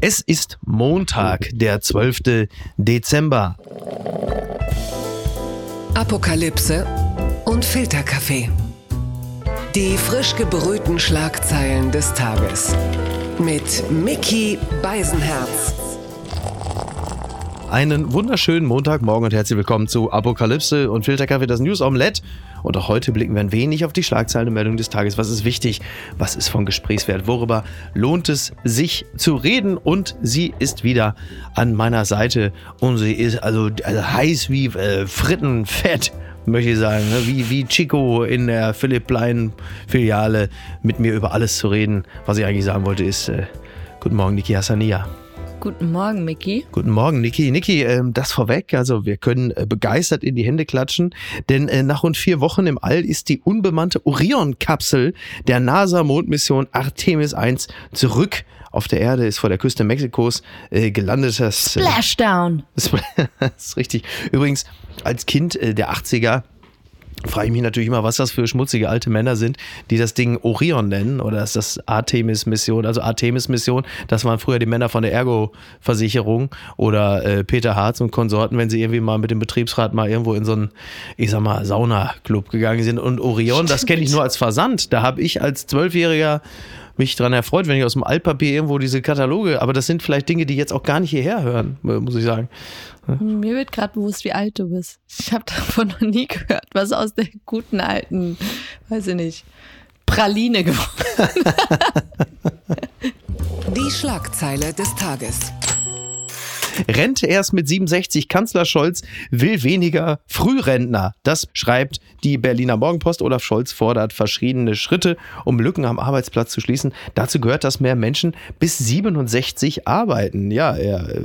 Es ist Montag, der 12. Dezember. Apokalypse und Filterkaffee. Die frisch gebrühten Schlagzeilen des Tages. Mit Mickey Beisenherz. Einen wunderschönen Montagmorgen und herzlich willkommen zu Apokalypse und Filterkaffee, das News Omelette. Und auch heute blicken wir ein wenig auf die Schlagzeilenmeldung des Tages. Was ist wichtig? Was ist von Gesprächswert? Worüber lohnt es sich zu reden? Und sie ist wieder an meiner Seite und sie ist also, also heiß wie äh, Frittenfett möchte ich sagen, ne? wie, wie Chico in der Philipp Plein Filiale mit mir über alles zu reden. Was ich eigentlich sagen wollte ist, äh, guten Morgen, Niki Hassania. Guten Morgen, Micky. Guten Morgen, Niki. Niki, ähm, das vorweg. Also wir können äh, begeistert in die Hände klatschen, denn äh, nach rund vier Wochen im All ist die unbemannte Orion-Kapsel der NASA-Mondmission Artemis 1 zurück auf der Erde, ist vor der Küste Mexikos äh, gelandet. Das, Splashdown. das ist richtig. Übrigens, als Kind der 80er frage ich mich natürlich immer, was das für schmutzige alte Männer sind, die das Ding Orion nennen oder ist das Artemis-Mission, also Artemis-Mission, das waren früher die Männer von der Ergo-Versicherung oder äh, Peter Harz und Konsorten, wenn sie irgendwie mal mit dem Betriebsrat mal irgendwo in so einen, ich sag mal, Sauna-Club gegangen sind. Und Orion, das kenne ich nur als Versand, da habe ich als Zwölfjähriger mich dran erfreut, wenn ich aus dem Altpapier irgendwo diese Kataloge, aber das sind vielleicht Dinge, die jetzt auch gar nicht hierher hören, muss ich sagen. Mir wird gerade bewusst, wie alt du bist. Ich habe davon noch nie gehört, was aus der guten alten, weiß ich nicht, Praline geworden Die Schlagzeile des Tages. Rente erst mit 67. Kanzler Scholz will weniger Frührentner. Das schreibt die Berliner Morgenpost. Olaf Scholz fordert verschiedene Schritte, um Lücken am Arbeitsplatz zu schließen. Dazu gehört, dass mehr Menschen bis 67 arbeiten. Ja, er äh,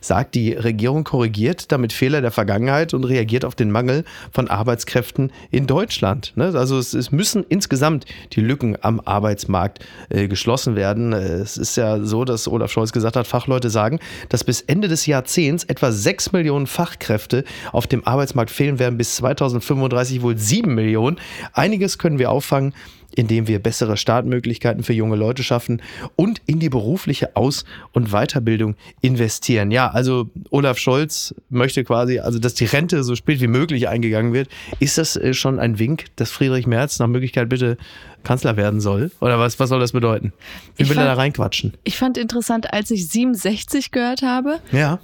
sagt, die Regierung korrigiert damit Fehler der Vergangenheit und reagiert auf den Mangel von Arbeitskräften in Deutschland. Ne? Also es, müssen insgesamt die Lücken am Arbeitsmarkt äh, geschlossen werden. Es ist ja so, dass Olaf Scholz gesagt hat, Fachleute sagen, dass bis Ende des Jahrzehnts etwa 6 Millionen Fachkräfte auf dem Arbeitsmarkt fehlen werden, bis 2035 wohl 7 Millionen. Einiges können wir auffangen, indem wir bessere Startmöglichkeiten für junge Leute schaffen und in die berufliche Aus- und Weiterbildung investieren. Ja, also Olaf Scholz möchte quasi, also dass die Rente so spät wie möglich eingegangen wird. Ist das äh, schon ein Wink, dass Friedrich Merz nach Möglichkeit bitte Kanzler werden soll? Oder was, was soll das bedeuten? Wie Ich will er fand- da reinquatschen? Ich fand interessant, als ich 67 gehört habe, Ja.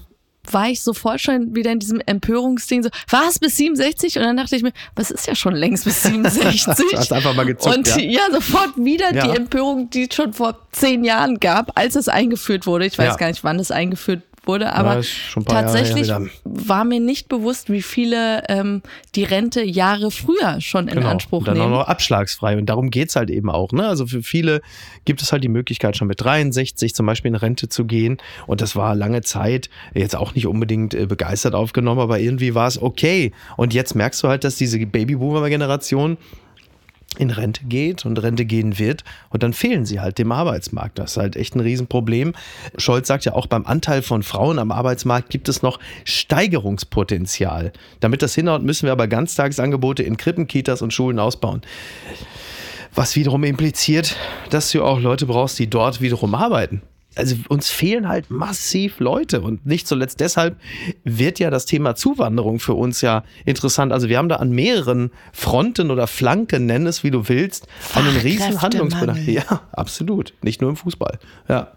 War ich sofort schon wieder in diesem Empörungsding so, was bis 67? Und dann dachte ich mir, was ist ja schon längst bis 67? Hast einfach mal gezuckt, Und ja. ja, sofort wieder Ja. die Empörung, die es schon vor zehn Jahren gab, als es eingeführt wurde. Ich weiß Ja. gar nicht, wann es eingeführt wurde, aber Jahre tatsächlich war mir nicht bewusst, wie viele ähm, die Rente Jahre früher schon in Anspruch und dann nehmen. auch noch abschlagsfrei. Und darum geht's halt eben auch. Ne? Also für viele gibt es halt die Möglichkeit, schon mit 63 zum Beispiel in Rente zu gehen. Und das war lange Zeit jetzt auch nicht unbedingt äh, begeistert aufgenommen, aber irgendwie war es okay. Und jetzt merkst du halt, dass diese Babyboomer-Generation in Rente geht und Rente gehen wird und dann fehlen sie halt dem Arbeitsmarkt. Das ist halt echt ein Riesenproblem. Scholz sagt ja auch, beim Anteil von Frauen am Arbeitsmarkt gibt es noch Steigerungspotenzial. Damit das hinhaut, müssen wir aber Ganztagsangebote in Krippen, Kitas und Schulen ausbauen. Was wiederum impliziert, dass du auch Leute brauchst, die dort wiederum arbeiten. Also uns fehlen halt massiv Leute und nicht zuletzt deshalb wird ja das Thema Zuwanderung für uns ja interessant. Also wir haben da an mehreren Fronten oder Flanken, nenn es wie du willst, einen riesen Handlungsbedarf. Ja, absolut. Nicht nur im Fußball. Ja.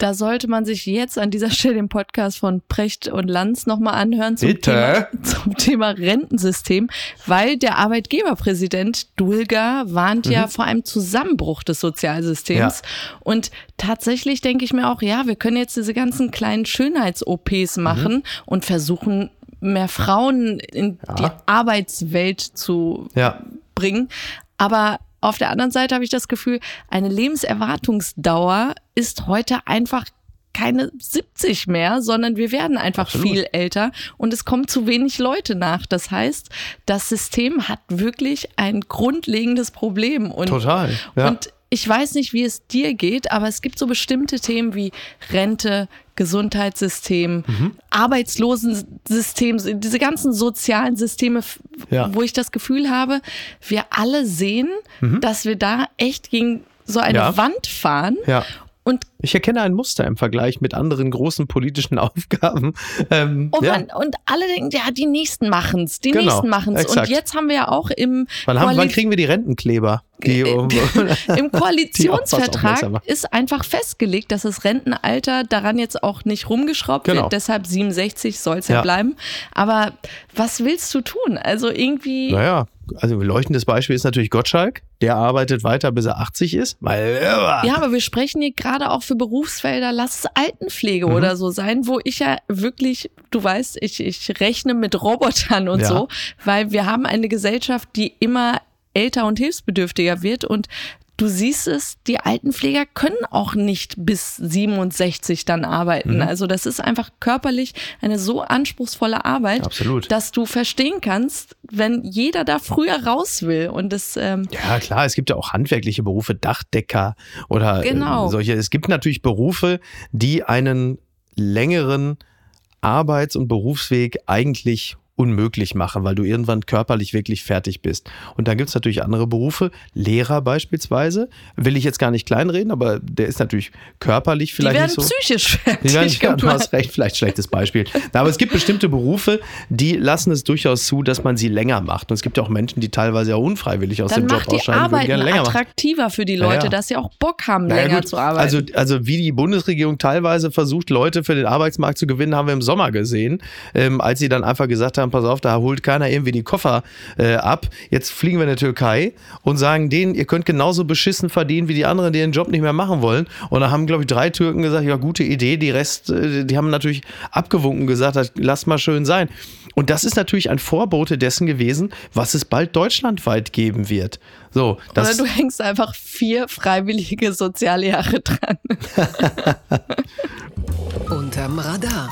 Da sollte man sich jetzt an dieser Stelle den Podcast von Precht und Lanz nochmal anhören zum Bitte? Thema, zum Thema Rentensystem, weil der Arbeitgeberpräsident Dulga warnt ja vor einem Zusammenbruch des Sozialsystems. Und tatsächlich denke ich mir auch, ja, wir können jetzt diese ganzen kleinen Schönheits-OPs machen und versuchen, mehr Frauen in die Arbeitswelt zu Ja. bringen. Aber auf der anderen Seite habe ich das Gefühl, eine Lebenserwartungsdauer ist heute einfach keine 70 mehr, sondern wir werden einfach Absolut. viel älter und es kommen zu wenig Leute nach. Das heißt, das System hat wirklich ein grundlegendes Problem. Und, Total, ja. Und ich weiß nicht, wie es dir geht, aber es gibt so bestimmte Themen wie Rente, Gesundheitssystem, Mhm. Arbeitslosensystem, diese ganzen sozialen Systeme, Ja. wo ich das Gefühl habe, wir alle sehen, dass wir da echt gegen so eine Mhm. Ja. Wand fahren. Ja. Und ich erkenne ein Muster im Vergleich mit anderen großen politischen Aufgaben. Ähm, oh ja. Mann, und alle denken, ja, die Nächsten machen's, die Genau, Nächsten machen's. Und exakt. jetzt haben wir ja auch im, Wann, haben, wann kriegen wir die Rentenkleber? Die, im auch was Koalitionsvertrag ist einfach festgelegt, dass das Rentenalter daran jetzt auch nicht rumgeschraubt Genau. wird. Deshalb 67 soll es ja. Ja. bleiben. Aber was willst du tun? Also irgendwie. Naja, also ein leuchtendes Beispiel ist natürlich Gottschalk. Der arbeitet weiter, bis er 80 ist. Weil, Ja, aber wir sprechen hier gerade auch für Berufsfelder, lass es Altenpflege Mhm. oder so sein, wo ich ja wirklich, du weißt, ich, ich rechne mit Robotern und Ja. so, weil wir haben eine Gesellschaft, die immer älter und hilfsbedürftiger wird und Du siehst es, die Altenpfleger können auch nicht bis 67 dann arbeiten. Mhm. Also das ist einfach körperlich eine so anspruchsvolle Arbeit, Absolut. dass du verstehen kannst, wenn jeder da früher raus will. Und das ähm, Ja, klar, es gibt ja auch handwerkliche Berufe, Dachdecker oder Genau. äh, solche. Es gibt natürlich Berufe, die einen längeren Arbeits- und Berufsweg eigentlich unmöglich machen, weil du irgendwann körperlich wirklich fertig bist. Und dann gibt es natürlich andere Berufe, Lehrer beispielsweise, will ich jetzt gar nicht kleinreden, aber der ist natürlich körperlich die vielleicht werden nicht so. psychisch Die werden, fertig ja, du hast recht, vielleicht schlechtes Beispiel. Na, aber es gibt bestimmte Berufe, die lassen es durchaus zu, dass man sie länger macht. Und es gibt ja auch Menschen, die teilweise auch unfreiwillig aus Dann dem Job macht die ausscheiden, würden Arbeit länger machen. attraktiver für die Ja, Leute, ja. dass sie auch Bock haben, länger zu arbeiten. Also, also wie die Bundesregierung teilweise versucht, Leute für den Arbeitsmarkt zu gewinnen, haben wir im Sommer gesehen, ähm, als sie dann einfach gesagt haben, pass auf, da holt keiner irgendwie die Koffer äh, ab. Jetzt fliegen wir in die Türkei und sagen denen, ihr könnt genauso beschissen verdienen wie die anderen, die den Job nicht mehr machen wollen. Und da haben, glaube ich, drei Türken gesagt, ja, gute Idee. Die Rest, äh, die haben natürlich abgewunken gesagt, lasst mal schön sein. Und das ist natürlich ein Vorbote dessen gewesen, was es bald deutschlandweit geben wird. So, das, Oder du hängst einfach vier freiwillige Sozialjahre dran. Unterm Radar.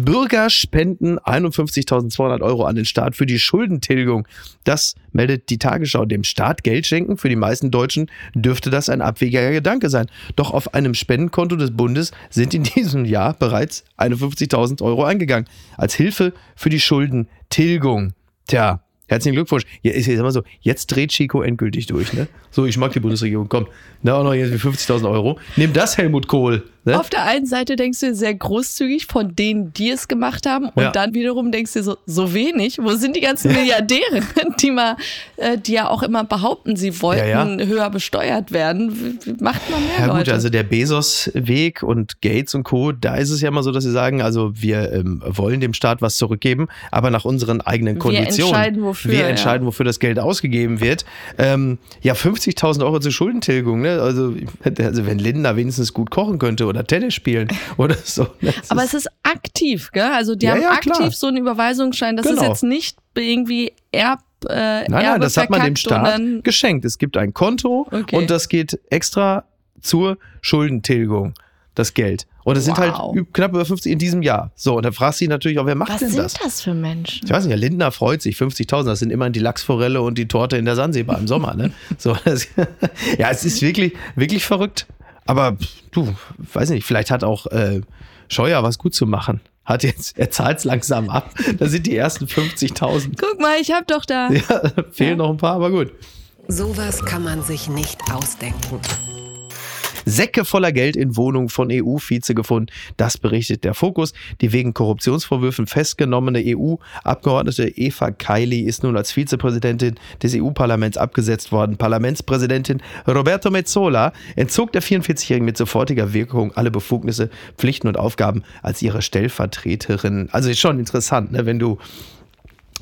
Bürger spenden 51.200 Euro an den Staat für die Schuldentilgung. Das meldet die Tagesschau. Dem Staat Geld schenken für die meisten Deutschen dürfte das ein abwegiger Gedanke sein. Doch auf einem Spendenkonto des Bundes sind in diesem Jahr bereits 51.000 Euro eingegangen. Als Hilfe für die Schuldentilgung. Tja. Herzlichen Glückwunsch. Ja, ich sag mal so, jetzt dreht Chico endgültig durch, ne? So, ich mag die Bundesregierung. Komm, da auch noch jetzt 50.000 Euro. Nimm das, Helmut Kohl. Ne? Auf der einen Seite denkst du sehr großzügig von denen, die es gemacht haben, und Ja. dann wiederum denkst du so, so wenig. Wo sind die ganzen Milliardäre, die mal, äh, die ja auch immer behaupten, sie wollten Ja, ja. höher besteuert werden? Macht mal mehr Ja gut, Leute. also der Bezos-Weg und Gates und Co., da ist es ja immer so, dass sie sagen, also wir ähm, wollen dem Staat was zurückgeben, aber nach unseren eigenen Wir Konditionen. entscheiden, wofür, Wir entscheiden, wofür das Geld ausgegeben wird. Ähm, ja, 50.000 Euro zur Schuldentilgung, ne? Also, also wenn Linda wenigstens gut kochen könnte oder Tennis spielen oder so. Das Aber ist- es ist aktiv, gell? Also die Ja, haben ja, aktiv klar. so einen Überweisungsschein. Das Genau. ist jetzt nicht irgendwie Erb. Äh, Nein, nein, das hat man dem Staat geschenkt. Es gibt ein Konto Okay. und das geht extra zur Schuldentilgung, das Geld. Und es sind halt Wow. knapp über 50 in diesem Jahr. So, und dann fragst du dich natürlich auch, wer macht Was denn sind das? das? für Menschen? Ich weiß nicht, ja, Lindner freut sich, 50.000, das sind immerhin die Lachsforelle und die Torte in der Sansibar im Sommer, ne? So, das, ja, es ist wirklich, wirklich verrückt. Aber du, weiß nicht, vielleicht hat auch äh, Scheuer was gut zu machen. Hat jetzt, er zahlt es langsam ab. Da sind die ersten 50.000. Guck mal, ich hab doch da. Ja, fehlen noch ein paar, aber gut. Sowas kann man sich nicht ausdenken. Säcke voller Geld in Wohnungen von EU-Vize gefunden. Das berichtet der Fokus. Die wegen Korruptionsvorwürfen festgenommene EU-Abgeordnete Eva Kaili ist nun als Vizepräsidentin des EU-Parlaments abgesetzt worden. Parlamentspräsidentin Roberto Mezzola entzog der 44-Jährigen mit sofortiger Wirkung alle Befugnisse, Pflichten und Aufgaben als ihre Stellvertreterin. Also ist schon interessant, ne, wenn du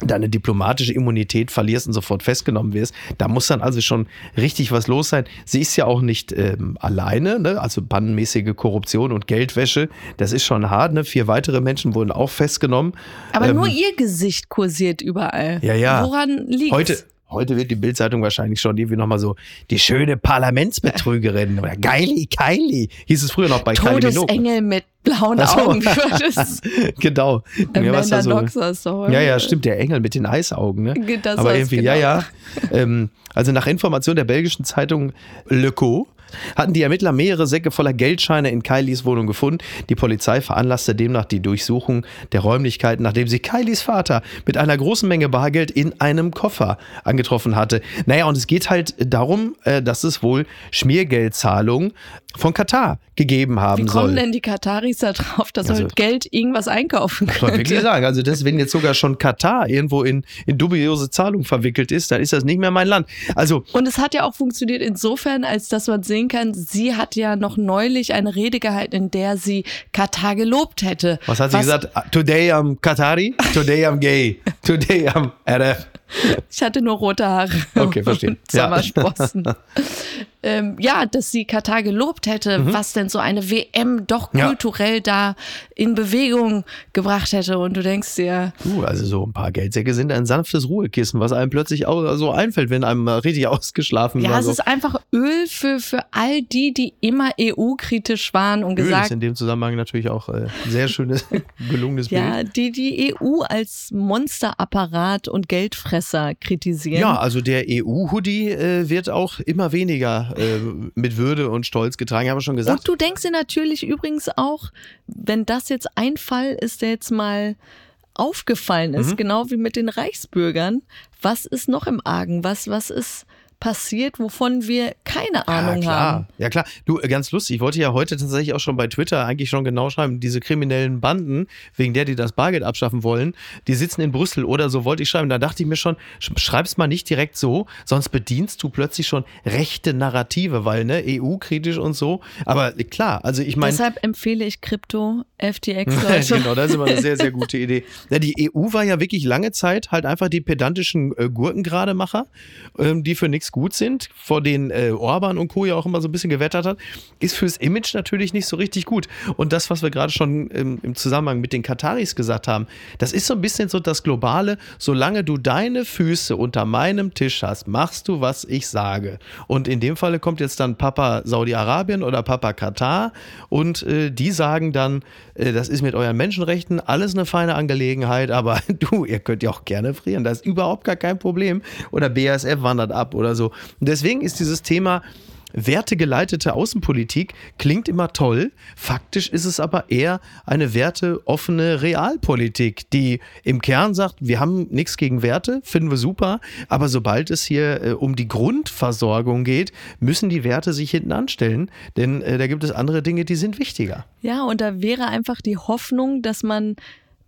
deine diplomatische Immunität verlierst und sofort festgenommen wirst. Da muss dann also schon richtig was los sein. Sie ist ja auch nicht ähm, alleine, ne? also bannenmäßige Korruption und Geldwäsche. Das ist schon hart. Ne? Vier weitere Menschen wurden auch festgenommen. Aber Ähm, nur ihr Gesicht kursiert überall. Ja, ja. Woran liegt Heute, heute wird die Bildzeitung wahrscheinlich schon irgendwie nochmal so die schöne Parlamentsbetrügerin oder Geili, Keili, hieß es früher noch bei Kylie. Todesengel mit blauen so. Augen. War das? genau. Ja, Amanda da so- Knox aus der Ja, ja, stimmt, der Engel mit den Eisaugen, ne? Das Aber irgendwie, genau. ja, ja. ähm, also nach Information der belgischen Zeitung Le Co. hatten die Ermittler mehrere Säcke voller Geldscheine in Kylies Wohnung gefunden. Die Polizei veranlasste demnach die Durchsuchung der Räumlichkeiten, nachdem sie Kylies Vater mit einer großen Menge Bargeld in einem Koffer angetroffen hatte. Naja, und es geht halt darum, äh, dass es wohl Schmiergeldzahlungen von Katar gegeben haben Wie soll. kommen denn die Kataris da drauf, dass Also- also, Geld irgendwas einkaufen Muss man wirklich könnte? sagen. Also das, wenn jetzt sogar schon Katar irgendwo in, in dubiose Zahlungen verwickelt ist, dann ist das nicht mehr mein Land. Also Und es hat ja auch funktioniert insofern, als dass man sehen kann, sie hat ja noch neulich eine Rede gehalten, in der sie Katar gelobt hätte. was hat sie gesagt? Today I'm Qatari, today I'm gay, today I'm RF. Ich hatte nur rote Haare Okay, verstehe. und Ja. Ähm, ja, dass sie Katar gelobt hätte, was denn so eine WM doch Mhm. Ja. kulturell da in Bewegung gebracht hätte. Und du denkst dir, Uh, also so ein paar Geldsäcke sind ein sanftes Ruhekissen, was einem plötzlich auch so einfällt, wenn einem mal richtig ausgeschlafen ja, war. es so. ist einfach Öl für, für all die, die immer EU-kritisch waren und Öl ist gesagt in dem Zusammenhang natürlich auch äh, ein sehr schönes, gelungenes Ja, Bild. die die EU als Monsterapparat und Geldfresser kritisieren. Ja, also der EU-Hoodie äh, wird auch immer weniger äh, mit Würde und Stolz getragen, haben wir schon gesagt. Und du denkst dir natürlich übrigens auch, wenn das jetzt ein Fall ist, der jetzt mal aufgefallen ist, Mhm. genau wie mit den Reichsbürgern, was ist noch im Argen? Was, was ist passiert, wovon wir keine Ahnung ja, haben? Ja, klar. Du, äh, ganz lustig. Ich wollte ja heute tatsächlich auch schon bei Twitter eigentlich schon genau schreiben, diese kriminellen Banden, wegen der die das Bargeld abschaffen wollen, die sitzen in Brüssel oder so, wollte ich schreiben. Da dachte ich mir schon, sch- schreib's mal nicht direkt so, sonst bedienst du plötzlich schon rechte Narrative, weil, ne, EU-kritisch und so. Aber äh, klar, also ich meine. Deshalb empfehle ich Krypto, FTX, Leute. genau, das ist immer eine sehr, sehr gute Idee. Ja, die EU war ja wirklich lange Zeit halt einfach die pedantischen äh, Gurkengrademacher, ähm, die für nichts gut sind, vor denen äh, Orban und Co. ja auch immer so ein bisschen gewettert hat, ist fürs Image natürlich nicht so richtig gut. Und das, was wir gerade schon ähm, im Zusammenhang mit den Kataris gesagt haben, das ist so ein bisschen so das Globale, solange du deine Füße unter meinem Tisch hast, machst du, was ich sage. Und in dem Falle kommt jetzt dann Papa Saudi-Arabien oder Papa Katar und äh, die sagen dann, äh, das ist mit euren Menschenrechten alles eine feine Angelegenheit, aber du, ihr könnt ja auch gerne frieren, das ist überhaupt gar kein Problem. Oder BASF wandert ab oder so. Und deswegen ist dieses Thema wertegeleitete Außenpolitik klingt immer toll. Faktisch ist es aber eher eine werteoffene Realpolitik, die im Kern sagt, wir haben nichts gegen Werte, finden wir super, aber sobald es hier äh, um die Grundversorgung geht, müssen die Werte sich hinten anstellen, denn äh, da gibt es andere Dinge, die sind wichtiger. Ja, und da wäre einfach die Hoffnung, dass man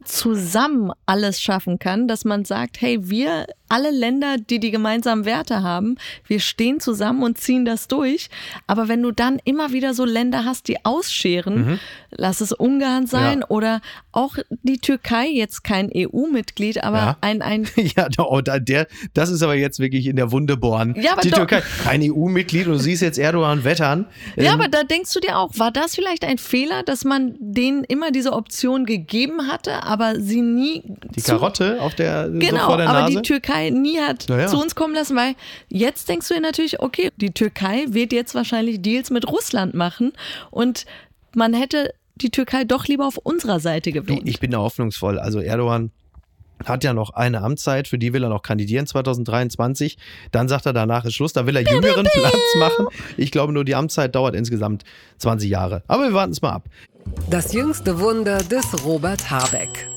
zusammen alles schaffen kann, dass man sagt, hey, wir alle Länder, die die gemeinsamen Werte haben, wir stehen zusammen und ziehen das durch. Aber wenn du dann immer wieder so Länder hast, die ausscheren, lass es Ungarn sein Mhm. Ja. oder auch die Türkei, jetzt kein EU-Mitglied, aber Ja. ein, ein Ja, oh, der, das ist aber jetzt wirklich in der Wunde bohren. Ja, aber die doch- Türkei, kein EU-Mitglied und du siehst jetzt Erdogan wettern. Ja, Ähm, aber da denkst du dir auch, war das vielleicht ein Fehler, dass man denen immer diese Option gegeben hatte, aber sie nie die Karotte auf der, so Genau, vor der aber Nase. die Türkei nie hat ja. zu uns kommen lassen, weil jetzt denkst du dir natürlich, okay, die Türkei wird jetzt wahrscheinlich Deals mit Russland machen und man hätte die Türkei doch lieber auf unserer Seite gewählt. ich bin da hoffnungsvoll. Also Erdogan hat ja noch eine Amtszeit, für die will er noch kandidieren 2023. Dann sagt er, danach ist Schluss, da will er jüngeren Platz machen. Ich glaube nur, die Amtszeit dauert insgesamt 20 Jahre. Aber wir warten es mal ab. Das jüngste Wunder des Robert Habeck.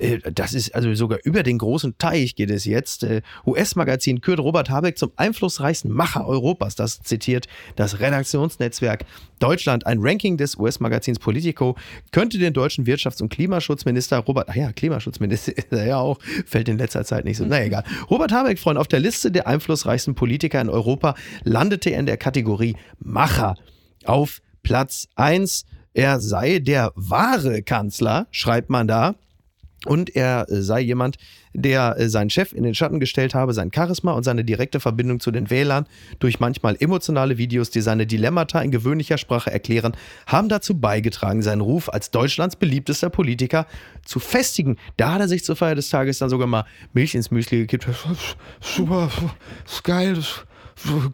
Äh, Das ist also sogar über den großen Teich geht es jetzt. Äh, US-Magazin kürt Robert Habeck zum einflussreichsten Macher Europas. Das zitiert das Redaktionsnetzwerk Deutschland. Ein Ranking des US-Magazins Politico könnte den deutschen Wirtschafts- und Klimaschutzminister Robert, ach ja, Klimaschutzminister ist er ja auch, fällt in letzter Zeit nicht so. Na egal. Robert Habeck, Freund, auf der Liste der einflussreichsten Politiker in Europa landete er in der Kategorie Macher auf Platz 1. Er sei der wahre Kanzler, schreibt man da. Und er äh, sei jemand, der äh, seinen Chef in den Schatten gestellt habe, sein Charisma und seine direkte Verbindung zu den Wählern durch manchmal emotionale Videos, die seine Dilemmata in gewöhnlicher Sprache erklären, haben dazu beigetragen, seinen Ruf als Deutschlands beliebtester Politiker zu festigen. Da hat er sich zur Feier des Tages dann sogar mal Milch ins Müsli gekippt. Super, ist geil, das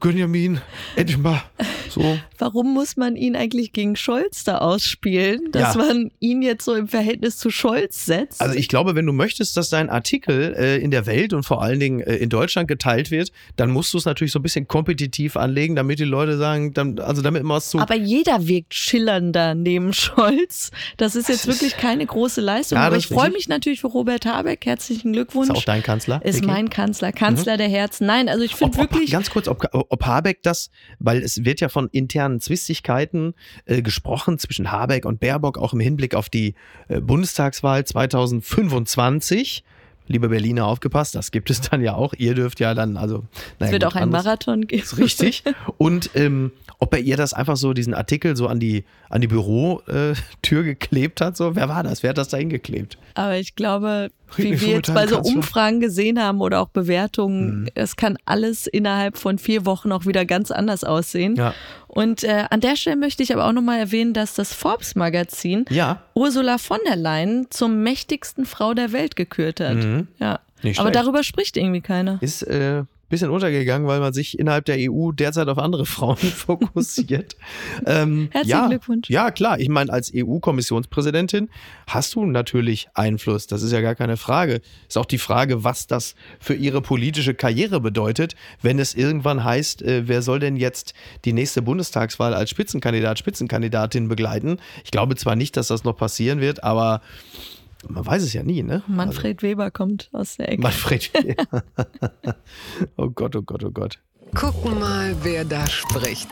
Gönjamin, endlich mal. So. Warum muss man ihn eigentlich gegen Scholz da ausspielen, dass Ja. man ihn jetzt so im Verhältnis zu Scholz setzt? Also ich glaube, wenn du möchtest, dass dein Artikel äh, in der Welt und vor allen Dingen äh, in Deutschland geteilt wird, dann musst du es natürlich so ein bisschen kompetitiv anlegen, damit die Leute sagen, dann, also damit man es so. aber jeder wirkt schillernder neben Scholz. Das ist jetzt wirklich keine große Leistung. Ja, aber ich freue mich natürlich für Robert Habeck. Herzlichen Glückwunsch. ist auch dein Kanzler. Ist Vicky? mein Kanzler, Kanzler der Herzen. Nein, also ich finde wirklich. ganz kurz, ob, ob Habeck das, weil es wird ja von internen Zwistigkeiten äh, gesprochen zwischen Habeck und Baerbock, auch im Hinblick auf die äh, Bundestagswahl 2025. Liebe Berliner, aufgepasst, das gibt es dann ja auch. Ihr dürft ja dann, also. Es wird gut, auch ein anderes- Marathon geben. ist richtig. Und ähm, ob er ihr das einfach so, diesen Artikel so an die, an die Bürotür äh, geklebt hat, so, wer war das? Wer hat das da hingeklebt? Aber ich glaube, wie wir jetzt bei so. Umfragen gesehen haben oder auch Mhm. Bewertungen, es kann alles innerhalb von vier Wochen auch wieder ganz anders aussehen. Ja. Und äh, an der Stelle möchte ich aber auch nochmal erwähnen, dass das Forbes-Magazin Ja. Ursula von der Leyen zur mächtigsten Frau der Welt gekürt hat. Ja. Mhm. Nicht aber schlecht. darüber spricht irgendwie keiner. Ist äh, bisschen untergegangen, weil man sich innerhalb der EU derzeit auf andere Frauen fokussiert. ähm, Herzlichen ja, Glückwunsch. Ja, klar. Ich meine, als EU-Kommissionspräsidentin hast du natürlich Einfluss. Das ist ja gar keine Frage. Ist auch die Frage, was das für ihre politische Karriere bedeutet, wenn es irgendwann heißt, äh, wer soll denn jetzt die nächste Bundestagswahl als Spitzenkandidat, Spitzenkandidatin begleiten? Ich glaube zwar nicht, dass das noch passieren wird, aber man weiß es ja nie, ne? Manfred Weber kommt aus der Ecke. Manfred. oh Gott, oh Gott, oh Gott. Gucken mal, wer da spricht.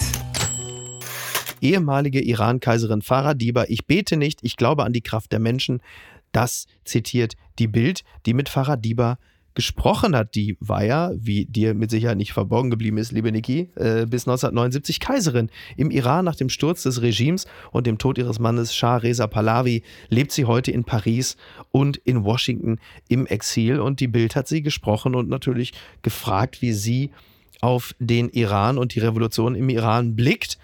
Ehemalige Iran-Kaiserin Farah Diba, ich bete nicht, ich glaube an die Kraft der Menschen. Das zitiert die Bild, die mit Farah Diba gesprochen hat. Die war ja, wie dir mit Sicherheit nicht verborgen geblieben ist, liebe Niki, äh, bis 1979 Kaiserin. Im Iran nach dem Sturz des Regimes und dem Tod ihres Mannes Shah Reza Pahlavi lebt sie heute in Paris und in Washington im Exil. Und die Bild hat sie gesprochen und natürlich gefragt, wie sie auf den Iran und die Revolution im Iran blickt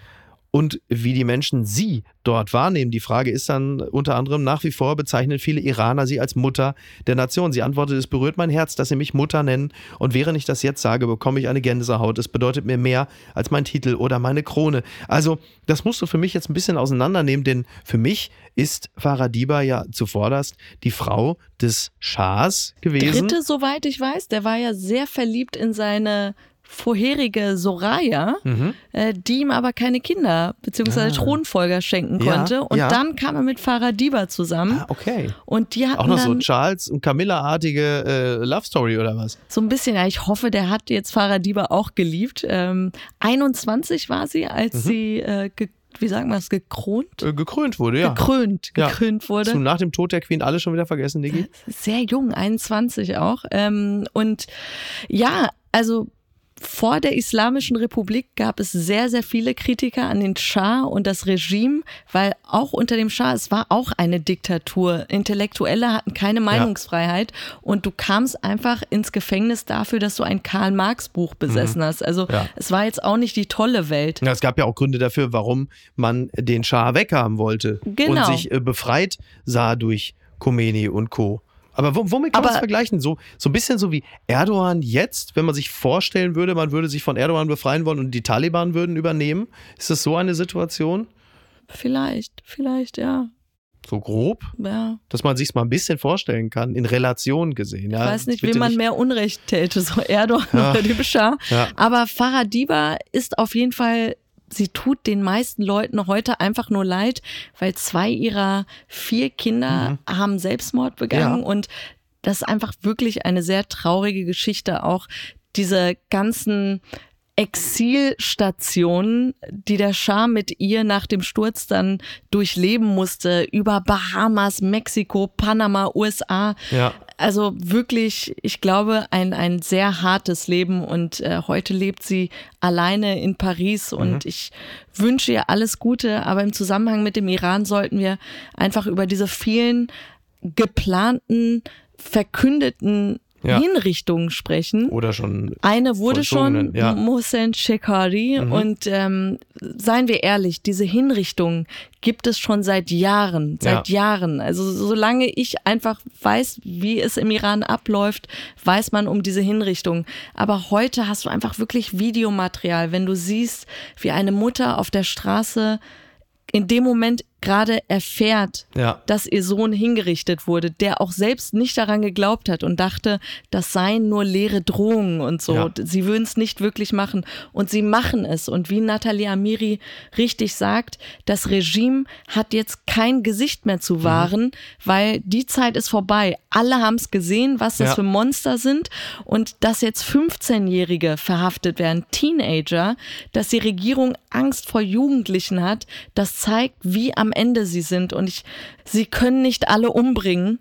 und wie die Menschen sie dort wahrnehmen. Die Frage ist dann unter anderem nach wie vor bezeichnen viele Iraner sie als Mutter der Nation. Sie antwortet, es berührt mein Herz, dass sie mich Mutter nennen und während ich das jetzt sage, bekomme ich eine Gänsehaut. Es bedeutet mir mehr als mein Titel oder meine Krone. Also das musst du für mich jetzt ein bisschen auseinandernehmen, denn für mich ist Farah Diba ja zuvorderst die Frau des Schahs gewesen. Dritte, soweit ich weiß, der war ja sehr verliebt in seine vorherige Soraya, Mhm. äh, die ihm aber keine Kinder bzw. Thronfolger schenken Ah. Ja, konnte. Und ja. dann kam er mit Farah Diba zusammen. Ah, okay. Und die hatten Auch noch so Charles und Camilla-artige äh, Love Story oder was? so ein bisschen, ja, ich hoffe, der hat jetzt Farah Diba auch geliebt. Ähm, 21 war sie, als Mhm. sie, äh, wie sagen wir es, gekront? Äh, gekrönt wurde, ja. Gekrönt, Ja. gekrönt wurde. Hast du nach dem Tod der Queen alles schon wieder vergessen, Niki? sehr jung, 21 auch. Ähm, und ja, also vor der Islamischen Republik gab es sehr, sehr viele Kritiker an den Schah und das Regime, weil auch unter dem Schah, es war auch eine Diktatur. Intellektuelle hatten keine Meinungsfreiheit und du kamst einfach ins Gefängnis dafür, dass du ein Karl-Marx-Buch besessen hast. Also Mhm. Ja. es war jetzt auch nicht die tolle Welt. Ja, es gab ja auch Gründe dafür, warum man den Schah weghaben wollte Genau. und sich äh, befreit sah durch Khomeini und Co. Aber wo- womit kann man es vergleichen? So, so ein bisschen so wie Erdogan jetzt, wenn man sich vorstellen würde, man würde sich von Erdogan befreien wollen und die Taliban würden übernehmen. Ist das so eine Situation? Vielleicht, vielleicht, ja. So grob? ja. Dass man sich mal ein bisschen vorstellen kann, in Relation gesehen. Ja, Ich weiß nicht, wem man mehr Unrecht täte, so Erdogan Ja. oder dem Schah. Ja. Aber Farah Diba ist auf jeden Fall, sie tut den meisten Leuten heute einfach nur leid, weil zwei ihrer vier Kinder haben Selbstmord begangen Mhm. Ja. und das ist einfach wirklich eine sehr traurige Geschichte, auch diese ganzen Exilstationen, die der Schah mit ihr nach dem Sturz dann durchleben musste, über Bahamas, Mexiko, Panama, USA. Ja. Also wirklich, ich glaube, ein, ein sehr hartes Leben und äh, heute lebt sie alleine in Paris und ich wünsche ihr alles Gute, aber im Zusammenhang mit dem Iran sollten wir einfach über diese vielen geplanten, verkündeten ja. Hinrichtungen sprechen. Oder schon. Eine wurde schon, ja. Mohsen Shekari. Mhm. Und ähm, seien wir ehrlich, diese Hinrichtungen gibt es schon seit Jahren, seit ja. Jahren. Also solange ich einfach weiß, wie es im Iran abläuft, weiß man um diese Hinrichtung. Aber heute hast du einfach wirklich Videomaterial, wenn du siehst, wie eine Mutter auf der Straße in dem Moment gerade erfährt, ja. dass ihr Sohn hingerichtet wurde, der auch selbst nicht daran geglaubt hat und dachte, das seien nur leere Drohungen und so. Ja. Sie würden es nicht wirklich machen. Und sie machen es. Und wie Nathalie Amiri richtig sagt, das Regime hat jetzt kein Gesicht mehr zu mhm. wahren, mhm. weil die Zeit ist vorbei. Alle haben es gesehen, was das ja. für Monster sind. Und dass jetzt 15-Jährige verhaftet werden, Teenager, dass die Regierung Angst vor Jugendlichen hat, das zeigt, wie am Ende sie sind. Und ich, sie können nicht alle umbringen,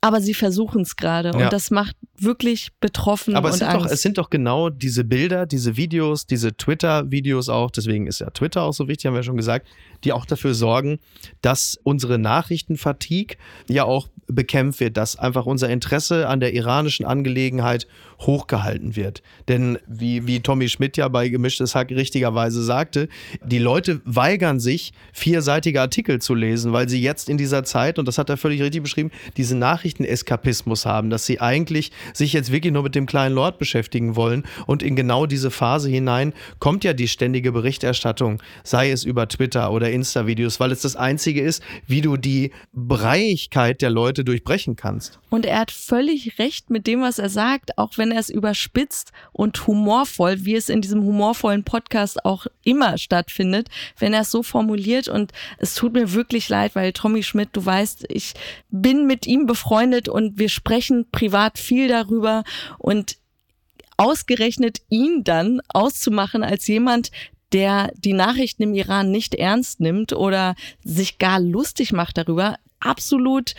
aber sie versuchen es gerade. Ja. Und das macht wirklich betroffen aber es und sind Angst. Doch, es sind doch genau diese Bilder, diese Videos, diese Twitter-Videos auch, deswegen ist ja Twitter auch so wichtig, haben wir schon gesagt, die auch dafür sorgen, dass unsere Nachrichtenfatigue ja auch bekämpft wird, dass einfach unser Interesse an der iranischen Angelegenheit hochgehalten wird. Denn wie, wie Tommy Schmidt ja bei Gemischtes Hack richtigerweise sagte, die Leute weigern sich, vierseitige Artikel zu lesen, weil sie jetzt in dieser Zeit, und das hat er völlig richtig beschrieben, diesen Nachrichteneskapismus haben, dass sie eigentlich sich jetzt wirklich nur mit dem kleinen Lord beschäftigen wollen. Und in genau diese Phase hinein kommt ja die ständige Berichterstattung, sei es über Twitter oder Insta-Videos, weil es das Einzige ist, wie du die Breiigkeit der Leute durchbrechen kannst. Und er hat völlig recht mit dem, was er sagt, auch wenn er es überspitzt und humorvoll, wie es in diesem humorvollen Podcast auch immer stattfindet, wenn er es so formuliert. Und es tut mir wirklich leid, weil Tommy Schmidt, du weißt, ich bin mit ihm befreundet und wir sprechen privat viel darüber und ausgerechnet ihn dann auszumachen als jemand, der die Nachrichten im Iran nicht ernst nimmt oder sich gar lustig macht darüber, absolut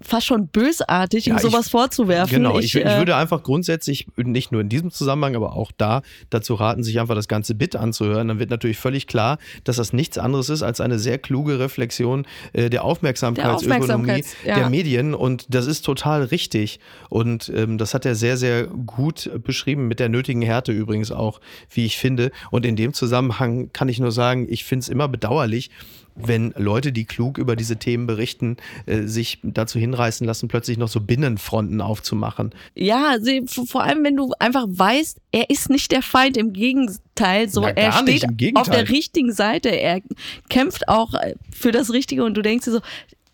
fast schon bösartig, ja, ihm sowas ich, vorzuwerfen. Genau, ich, ich, äh, würde einfach grundsätzlich, nicht nur in diesem Zusammenhang, aber auch da dazu raten, sich einfach das ganze Bit anzuhören. Dann wird natürlich völlig klar, dass das nichts anderes ist als eine sehr kluge Reflexion äh, der Aufmerksamkeitsökonomie der, Aufmerksamkeits, ja. der Medien. Und das ist total richtig. Und ähm, das hat er sehr, sehr gut beschrieben, mit der nötigen Härte übrigens auch, wie ich finde. Und in dem Zusammenhang kann ich nur sagen, ich finde es immer bedauerlich, wenn Leute, die klug über diese Themen berichten, äh, sich dazu hinreißen lassen, plötzlich noch so Binnenfronten aufzumachen. Ja, vor allem, wenn du einfach weißt, er ist nicht der Feind, im Gegenteil, so, er steht auf der richtigen Seite, er kämpft auch äh, für das Richtige und du denkst dir so,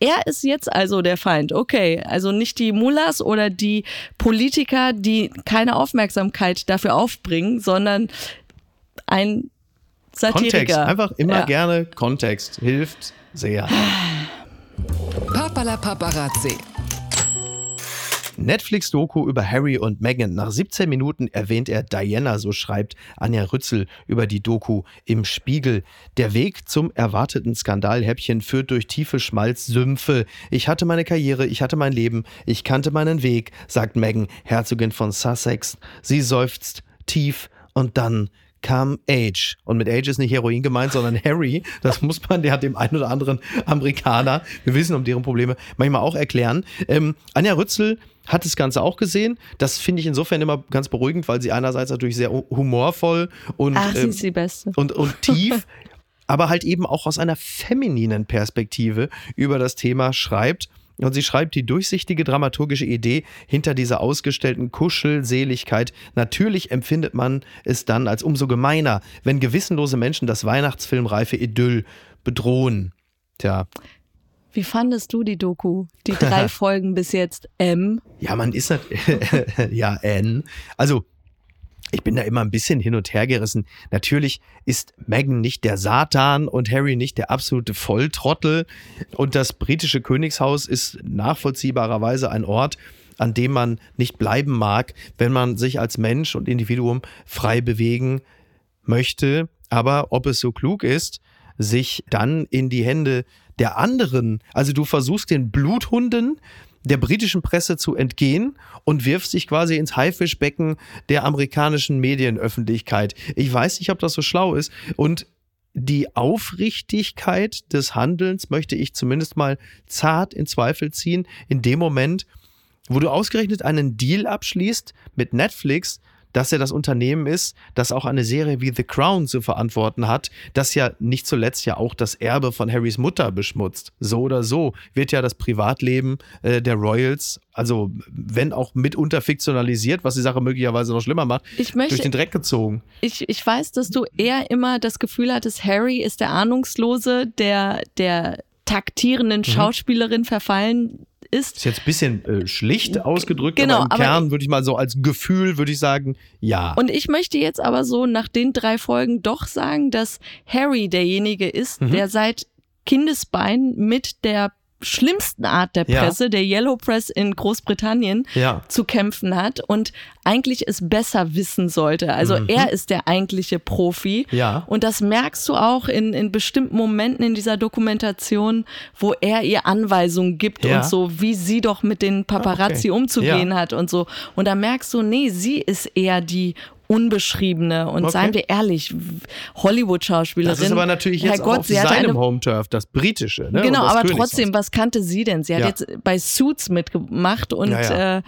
er ist jetzt also der Feind. Okay, also nicht die Mullahs oder die Politiker, die keine Aufmerksamkeit dafür aufbringen, sondern ein Satiriker. Kontext, einfach immer ja. gerne Kontext, hilft sehr. Papala Paparazzi. Netflix-Doku über Harry und Meghan. Nach 17 Minuten erwähnt er Diana, so schreibt Anja Rützel über die Doku im Spiegel. Der Weg zum erwarteten Skandalhäppchen führt durch tiefe Schmalzsümpfe. Ich hatte meine Karriere, ich hatte mein Leben, ich kannte meinen Weg, sagt Meghan, Herzogin von Sussex. Sie seufzt tief und dann kam Age. Und mit Age ist nicht Heroin gemeint, sondern Harry. Das muss man, der hat dem einen oder anderen Amerikaner, wir wissen um deren Probleme, manchmal auch erklären. Ähm, Anja Rützel hat das Ganze auch gesehen. Das finde ich insofern immer ganz beruhigend, weil sie einerseits natürlich sehr humorvoll und, Ach, ähm, und, und tief, aber halt eben auch aus einer femininen Perspektive über das Thema schreibt. Und sie schreibt die durchsichtige dramaturgische Idee hinter dieser ausgestellten Kuschelseligkeit. Natürlich empfindet man es dann als umso gemeiner, wenn gewissenlose Menschen das Weihnachtsfilmreife Idyll bedrohen. Tja. Wie fandest du die Doku? Die drei Folgen bis jetzt M? Ja, man ist ja N. Also ich bin da immer ein bisschen hin und her gerissen. Natürlich ist Meghan nicht der Satan und Harry nicht der absolute Volltrottel. Und das britische Königshaus ist nachvollziehbarerweise ein Ort, an dem man nicht bleiben mag, wenn man sich als Mensch und Individuum frei bewegen möchte. Aber ob es so klug ist, sich dann in die Hände der anderen, also du versuchst den Bluthunden der britischen Presse zu entgehen und wirft sich quasi ins Haifischbecken der amerikanischen Medienöffentlichkeit. Ich weiß nicht, ob das so schlau ist und die Aufrichtigkeit des Handelns möchte ich zumindest mal zart in Zweifel ziehen, in dem Moment, wo du ausgerechnet einen Deal abschließt mit Netflix, dass er das Unternehmen ist, das auch eine Serie wie The Crown zu verantworten hat, das ja nicht zuletzt ja auch das Erbe von Harrys Mutter beschmutzt. So oder so wird ja das Privatleben äh, der Royals, also wenn auch mitunter fiktionalisiert, was die Sache möglicherweise noch schlimmer macht, möchte, durch den Dreck gezogen. Ich, ich weiß, dass du eher immer das Gefühl hattest, Harry ist der Ahnungslose, der, der taktierenden mhm. Schauspielerin verfallen ist. Ist jetzt ein bisschen äh, schlicht ausgedrückt, genau, aber im aber Kern würde ich mal so als Gefühl, würde ich sagen, ja. Und ich möchte jetzt aber so nach den drei Folgen doch sagen, dass Harry derjenige ist, mhm. der seit Kindesbein mit der schlimmsten Art der Presse, ja. der Yellow Press in Großbritannien, ja. zu kämpfen hat und eigentlich es besser wissen sollte. Also mhm. er ist der eigentliche Profi. Ja. Und das merkst du auch in, in bestimmten Momenten in dieser Dokumentation, wo er ihr Anweisungen gibt und so, wie sie doch mit den Paparazzi okay. umzugehen hat und so. Und da merkst du, nee, sie ist eher die unbeschriebene und okay. seien wir ehrlich, Hollywood-Schauspielerin. Das ist aber natürlich jetzt Herrgott, auf seinem Home-Turf, das britische. Ne? Genau, aber trotzdem, was kannte sie denn? Sie hat ja. jetzt bei Suits mitgemacht und ja, ja. Äh,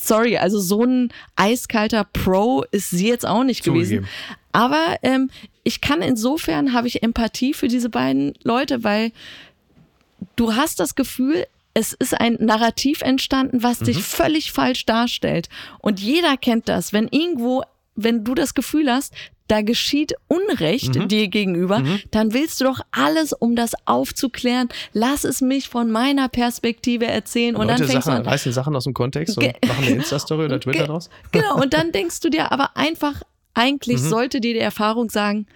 sorry, also so ein eiskalter Pro ist sie jetzt auch nicht Zugegeben. gewesen. Aber ähm, ich kann insofern, habe ich Empathie für diese beiden Leute, weil du hast das Gefühl, es ist ein Narrativ entstanden, was mhm. dich völlig falsch darstellt. Und jeder kennt das, wenn irgendwo wenn du das Gefühl hast, da geschieht Unrecht mhm. dir gegenüber, mhm. dann willst du doch alles, um das aufzuklären. Lass es mich von meiner Perspektive erzählen. Und Leute dann fängst Sachen, du an, reißen Sachen aus dem Kontext und machen eine Insta-Story oder Twitter draus. Genau, und dann denkst du dir aber einfach, eigentlich mhm. sollte dir die Erfahrung sagen,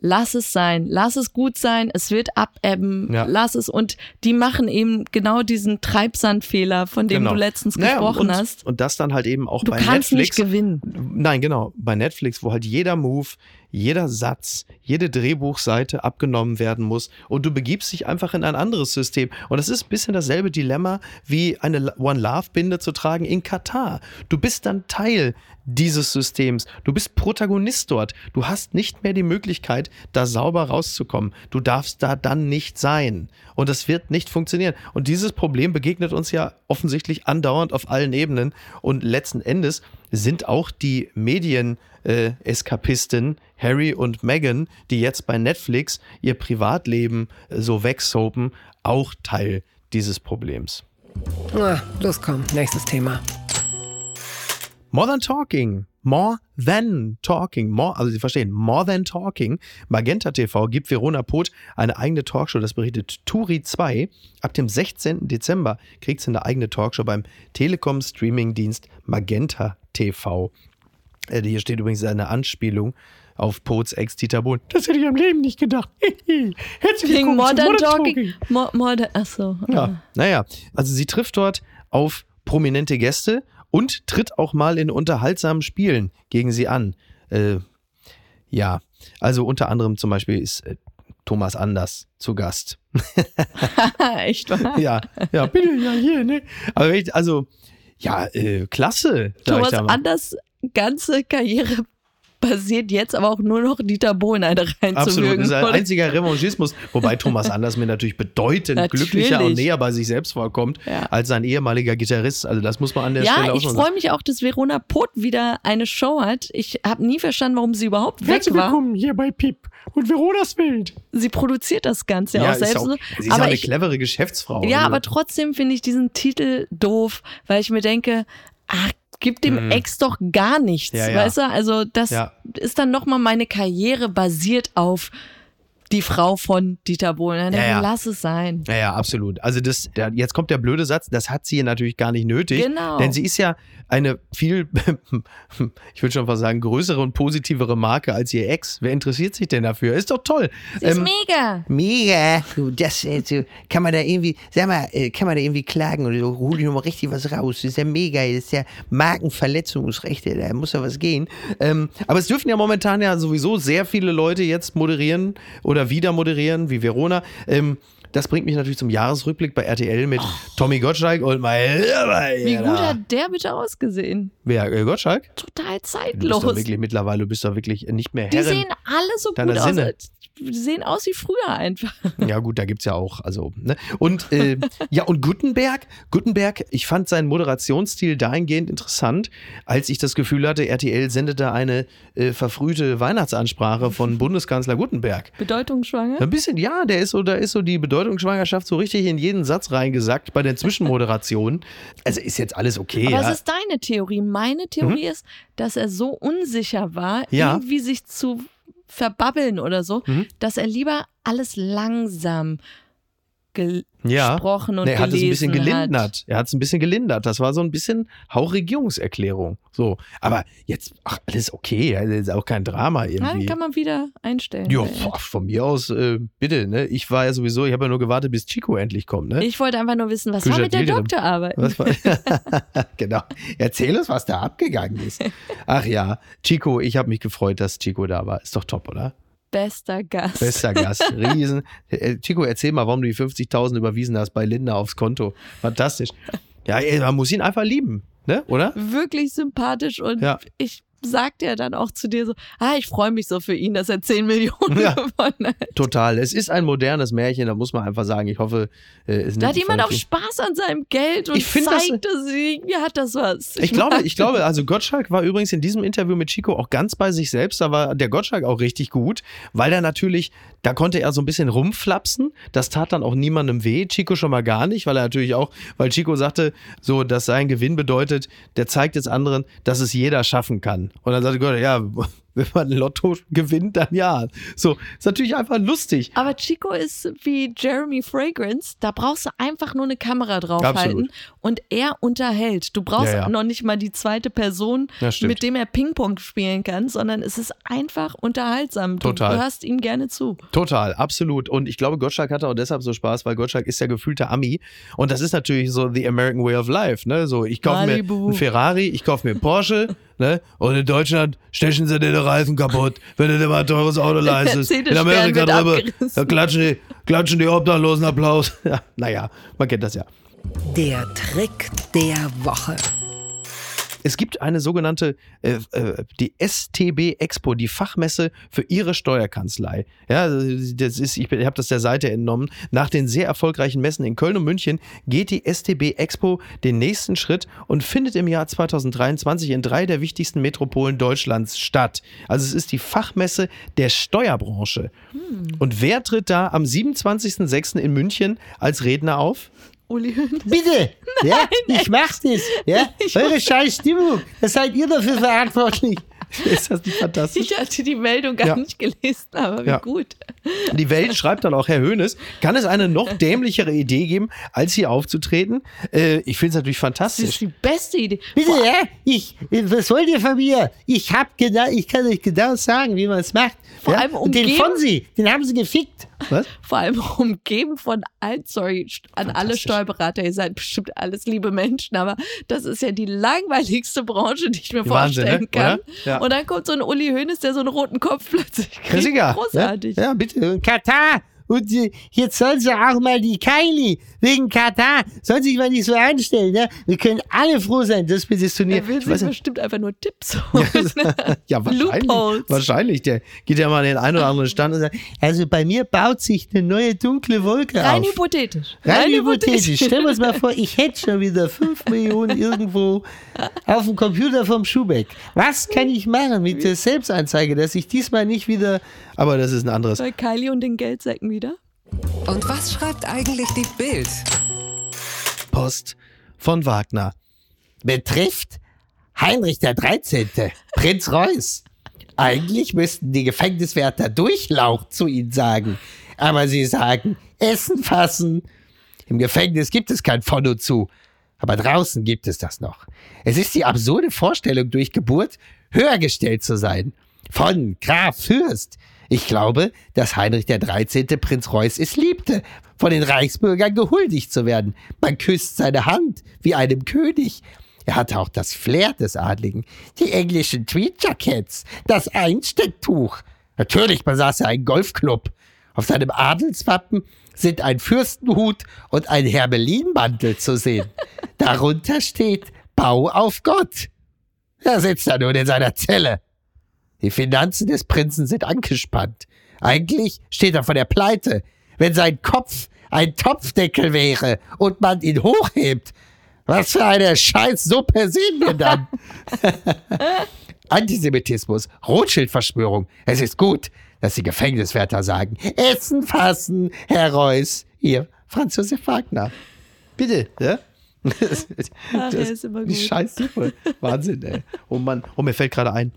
lass es sein, lass es gut sein, es wird abebben, ja. lass es. Und die machen eben genau diesen Treibsandfehler, von dem genau. du letztens naja, gesprochen und, hast. Und das dann halt eben auch du bei kannst Netflix. Nicht gewinnen. Nein, genau. Bei Netflix, wo halt jeder Move, jeder Satz, jede Drehbuchseite abgenommen werden muss und du begibst dich einfach in ein anderes System. Und das ist ein bisschen dasselbe Dilemma wie eine One Love Binde zu tragen in Katar. Du bist dann Teil dieses Systems. Du bist Protagonist dort. Du hast nicht mehr die Möglichkeit, da sauber rauszukommen. Du darfst da dann nicht sein. Und das wird nicht funktionieren. Und dieses Problem begegnet uns ja offensichtlich andauernd auf allen Ebenen. Und letzten Endes sind auch die Medien äh, Eskapisten Harry und Meghan, die jetzt bei Netflix ihr Privatleben äh, so wegsoapen, auch Teil dieses Problems. Ah, los komm, nächstes Thema. More Than Talking. More Than Talking. More, also Sie verstehen, More Than Talking. Magenta TV gibt Verona Poth eine eigene Talkshow. Das berichtet Turi 2. Ab dem 16. Dezember kriegt sie eine eigene Talkshow beim Telekom-Streaming-Dienst Magenta TV. Äh, hier steht übrigens eine Anspielung auf Pots Ex Dieter Bohlen. Das hätte ich am Leben nicht gedacht. Herzlich willkommen Modern, Modern Talking. Talking. Mo modern, achso. Ja, naja, also sie trifft dort auf prominente Gäste und tritt auch mal in unterhaltsamen Spielen gegen sie an. Äh, ja, also unter anderem zum Beispiel ist äh, Thomas Anders zu Gast. Echt wahr? Ja, ja, bitte, ja, hier, ne? Aber also, ja, äh, klasse. Thomas Anders ganze Karriere basiert jetzt aber auch nur noch Dieter Bohlen eine reinzuwürgen. Absolut, das ist ein einziger Revanchismus, wobei Thomas Anders mir natürlich bedeutend natürlich. glücklicher und näher bei sich selbst vorkommt ja. als sein ehemaliger Gitarrist. Also das muss man an der ja, Stelle auch schon sagen. Ja, ich freue mich auch, dass Verona Poth wieder eine Show hat. Ich habe nie verstanden, warum sie überhaupt Herzlich weg war. willkommen hier bei Pip und Veronas Welt. Sie produziert das Ganze ja, auch selbst. Auch, sie ist aber auch eine ich, clevere Geschäftsfrau. Ja, aber trotzdem finde ich diesen Titel doof, weil ich mir denke, ach gibt dem mhm. Ex doch gar nichts, ja, ja. weißt du? Also das ja. ist dann nochmal meine Karriere basiert auf die Frau von Dieter Bohlen. Ja, ja. Lass es sein. Ja, ja, absolut. Also das, der, jetzt kommt der blöde Satz, das hat sie natürlich gar nicht nötig. Genau. Denn sie ist ja eine viel, ich würde schon fast sagen, größere und positivere Marke als ihr Ex. Wer interessiert sich denn dafür? Ist doch toll. Sie ähm, ist mega. Mega. Du, das, also, kann man da irgendwie, sag mal, äh, kann man da irgendwie klagen oder so, hol ich nochmal richtig was raus. Das ist ja mega. Das ist ja Markenverletzungsrechte, da muss ja was gehen. Ähm, aber es dürfen ja momentan ja sowieso sehr viele Leute jetzt moderieren oder wieder moderieren, wie Verona. Ähm, das bringt mich natürlich zum Jahresrückblick bei RTL mit Tommy Gottschalk und mein Wie gut hat der bitte ausgesehen? Wer, äh, Gottschalk? Total Du bist zeitlos. wirklich mittlerweile, du bist doch wirklich nicht mehr Die Herrin. sehen alle so gut Sinne. aus. Die sehen aus wie früher einfach. Ja, gut, da gibt's ja auch, also, ne? Und, äh, ja, und Gutenberg, Gutenberg, ich fand seinen Moderationsstil dahingehend interessant, als ich das Gefühl hatte, RTL sendete eine äh, verfrühte Weihnachtsansprache von Bundeskanzler Gutenberg. Bedeutungsschwanger? Ein bisschen, ja, der ist so, da ist so die Bedeutungsschwangerschaft so richtig in jeden Satz reingesackt bei den Zwischenmoderationen. Also ist jetzt alles okay, Aber ja. Mhm. es ist deine Theorie. Meine Theorie ist, dass er so unsicher war, Ja. irgendwie sich zu verbabbeln oder so, Mhm. dass er lieber alles langsam ja. gesprochen und Nee, er hat es ein bisschen gelesen hat. gelindert. Er hat es ein bisschen gelindert. Das war so ein bisschen Hauchregierungserklärung. So. Aber jetzt, ach, alles okay. Also ist auch kein Drama Ja, irgendwie. dann kann man wieder einstellen. Ja, boah, von mir aus, äh, bitte, ne? Ich war ja sowieso, ich habe ja nur gewartet, bis Chico endlich kommt, ne? Ich wollte einfach nur wissen, was Küche war mit der Doktorarbeit? Genau. Erzähl uns, was da abgegangen ist. Ach ja, Chico, ich habe mich gefreut, dass Chico da war. Ist doch top, oder? Bester Gast. Bester Gast. Riesen. Äh, Chico, erzähl mal, warum du die 50.000 überwiesen hast bei Linda aufs Konto. Fantastisch. Ja, man muss ihn einfach lieben, ne? Oder? Wirklich sympathisch und Ja. ich sagte ja dann auch zu dir so, ah, ich freue mich so für ihn, dass er 10 Millionen Ja. gewonnen hat. Total. Es ist ein modernes Märchen, da muss man einfach sagen. Ich hoffe, äh, es Da hat jemand auch Spaß an seinem Geld und Ich find das- zeigt es, irgendwie hat das was. Ich glaube, mag ich glaube, also Gottschalk war übrigens in diesem Interview mit Chico auch ganz bei sich selbst. Da war der Gottschalk auch richtig gut, weil er natürlich, da konnte er so ein bisschen rumflapsen. Das tat dann auch niemandem weh. Chico schon mal gar nicht, weil er natürlich auch, weil Chico sagte, so, dass sein Gewinn bedeutet, der zeigt jetzt anderen, dass es jeder schaffen kann. Und dann sagte Gott, ja, wenn man Lotto gewinnt, dann ja. So, ist natürlich einfach lustig. Aber Chico ist wie Jeremy Fragrance, da brauchst du einfach nur eine Kamera draufhalten Absolut. und er unterhält. Du brauchst Ja, ja. noch nicht mal die zweite Person, Ja, mit dem er Ping-Pong spielen kann, sondern es ist einfach unterhaltsam. Total. Du hörst ihm gerne zu. Total, absolut. Und ich glaube, Gottschalk hatte auch deshalb so Spaß, weil Gottschalk ist ja gefühlter Ami. Und das ist natürlich so the American way of life. Ne? So, ich kaufe mir einen Ferrari, ich kaufe mir einen Porsche. Ne? Und in Deutschland stechen sie dir den Reifen kaputt, wenn du dir mal ein teures Auto leistest. In Amerika drüber, da klatschen die, klatschen die Obdachlosen Applaus. Ja, naja, man kennt das ja. Der Trick der Woche. Es gibt eine sogenannte, äh, äh, die STB Expo, die Fachmesse für Ihre Steuerkanzlei. Ja, das ist, ich, habe das der Seite entnommen. Nach den sehr erfolgreichen Messen in Köln und München geht die STB Expo den nächsten Schritt und findet im Jahr 2023 in drei der wichtigsten Metropolen Deutschlands statt. Also es ist die Fachmesse der Steuerbranche. Und wer tritt da am 27.06. in München als Redner auf? Uli Hoeneß. Bitte, ja, ich mach's das. Ja, eure scheiß Stimmung, das seid ihr dafür verantwortlich. Ist das nicht fantastisch? Ich hatte die Meldung gar Ja. nicht gelesen, aber wie Ja. gut. Die Welt schreibt dann auch, Herr Höhnes, kann es eine noch dämlichere Idee geben, als hier aufzutreten? Äh, ich finde es natürlich Das fantastisch. ist die beste Idee. Bitte, ja, ich, was wollt ihr von mir? Ich hab genau, ich kann euch genau sagen, wie man es macht. Vor ja? allem Und den umgeben- Fonsi, den haben sie gefickt. Was? Vor allem umgeben von allen, sorry, an alle. Steuerberater, ihr seid bestimmt alles liebe Menschen, aber das ist ja die langweiligste Branche, die ich mir Wahnsinn, vorstellen ne? kann. Oder? Ja. Und dann kommt so ein Uli Hoeneß, der so einen roten Kopf plötzlich kriegt. Jessica, Großartig. Ja, ja, bitte. Katar. Und äh, jetzt sollen sie auch mal die Kylie wegen Katar, sollen sich mal nicht so anstellen. Ne? Wir können alle froh sein, dass wir das Turnier. Er will Ich sich bestimmt einfach nur Tipps holen. Ja, wahrscheinlich. Loopholes. Wahrscheinlich. Der geht ja mal in den einen oder anderen Stand und sagt, Also bei mir baut sich eine neue dunkle Wolke Rein auf. hypothetisch. Rein hypothetisch. Stellen wir uns mal vor, ich hätte schon wieder 5 Millionen irgendwo auf dem Computer vom Schubeck. Was kann ich machen mit der Selbstanzeige, dass ich diesmal nicht wieder. Aber das ist ein anderes. Bei Kylie und den Geldsäcken wieder. Und was schreibt eigentlich die Bild? Post von Wagner. betrifft Heinrich der 13., Prinz Reuß. Eigentlich müssten die Gefängniswärter Durchlauch zu ihnen sagen. Aber sie sagen, Essen fassen. Im Gefängnis gibt es kein von und zu. Aber draußen gibt es das noch. Es ist die absurde Vorstellung, durch Geburt höher gestellt zu sein. Von Graf Fürst. Ich glaube, dass Heinrich der 13. Prinz Reuß es liebte, von den Reichsbürgern gehuldigt zu werden. Man küsst seine Hand wie einem König. Er hatte auch das Flair des Adligen, die englischen Tweedjackets, das Einstecktuch. Natürlich besaß er einen Golfclub. Auf seinem Adelswappen sind ein Fürstenhut und ein Hermelinmantel zu sehen. Darunter steht Bau auf Gott. Er sitzt da nun in seiner Zelle. Die Finanzen des Prinzen sind angespannt. Eigentlich steht er vor der Pleite. Wenn sein Kopf ein Topfdeckel wäre und man ihn hochhebt, was für eine Scheißsuppe sehen wir dann? Antisemitismus, Rothschild-Verschwörung. Es ist gut, dass die Gefängniswärter sagen, Essen fassen, Herr Reuss. Ihr Franz Josef Wagner. Bitte, ja? Das, Ach, er ist immer die gut. Scheißsuppe. Wahnsinn, ey. Oh Mann, oh, mir fällt gerade ein,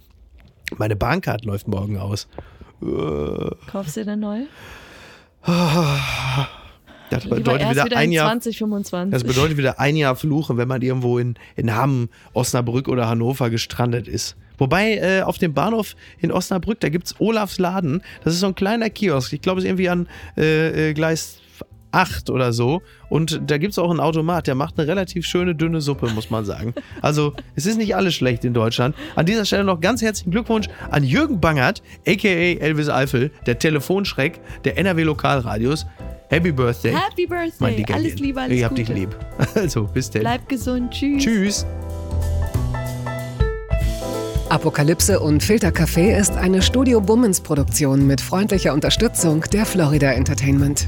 meine Bahncard läuft morgen aus. Kaufst du denn neu? Das bedeutet wieder wieder ein in Jahr. 2025. Das bedeutet wieder ein Jahr fluchen, wenn man irgendwo in, in Hamm, Osnabrück oder Hannover gestrandet ist. Wobei äh, auf dem Bahnhof in Osnabrück, da gibt's Olafs Laden. Das ist so ein kleiner Kiosk. Ich glaube, es ist irgendwie an äh, äh, Gleis 8 oder so. Und da gibt's auch einen Automat, der macht eine relativ schöne, dünne Suppe, muss man sagen. Also, es ist nicht alles schlecht in Deutschland. An dieser Stelle noch ganz herzlichen Glückwunsch an Jürgen Bangert, a.k.a. Elvis Eifel, der Telefonschreck der NRW Lokalradios. Happy Birthday. Happy mein Birthday. dicker Alles Lieb. Liebe, alles Ich hab Gute. dich lieb. Also, bis denn. Bleib gesund. Tschüss. Tschüss. Apokalypse und Filtercafé ist eine Studio Bummens Produktion mit freundlicher Unterstützung der Florida Entertainment.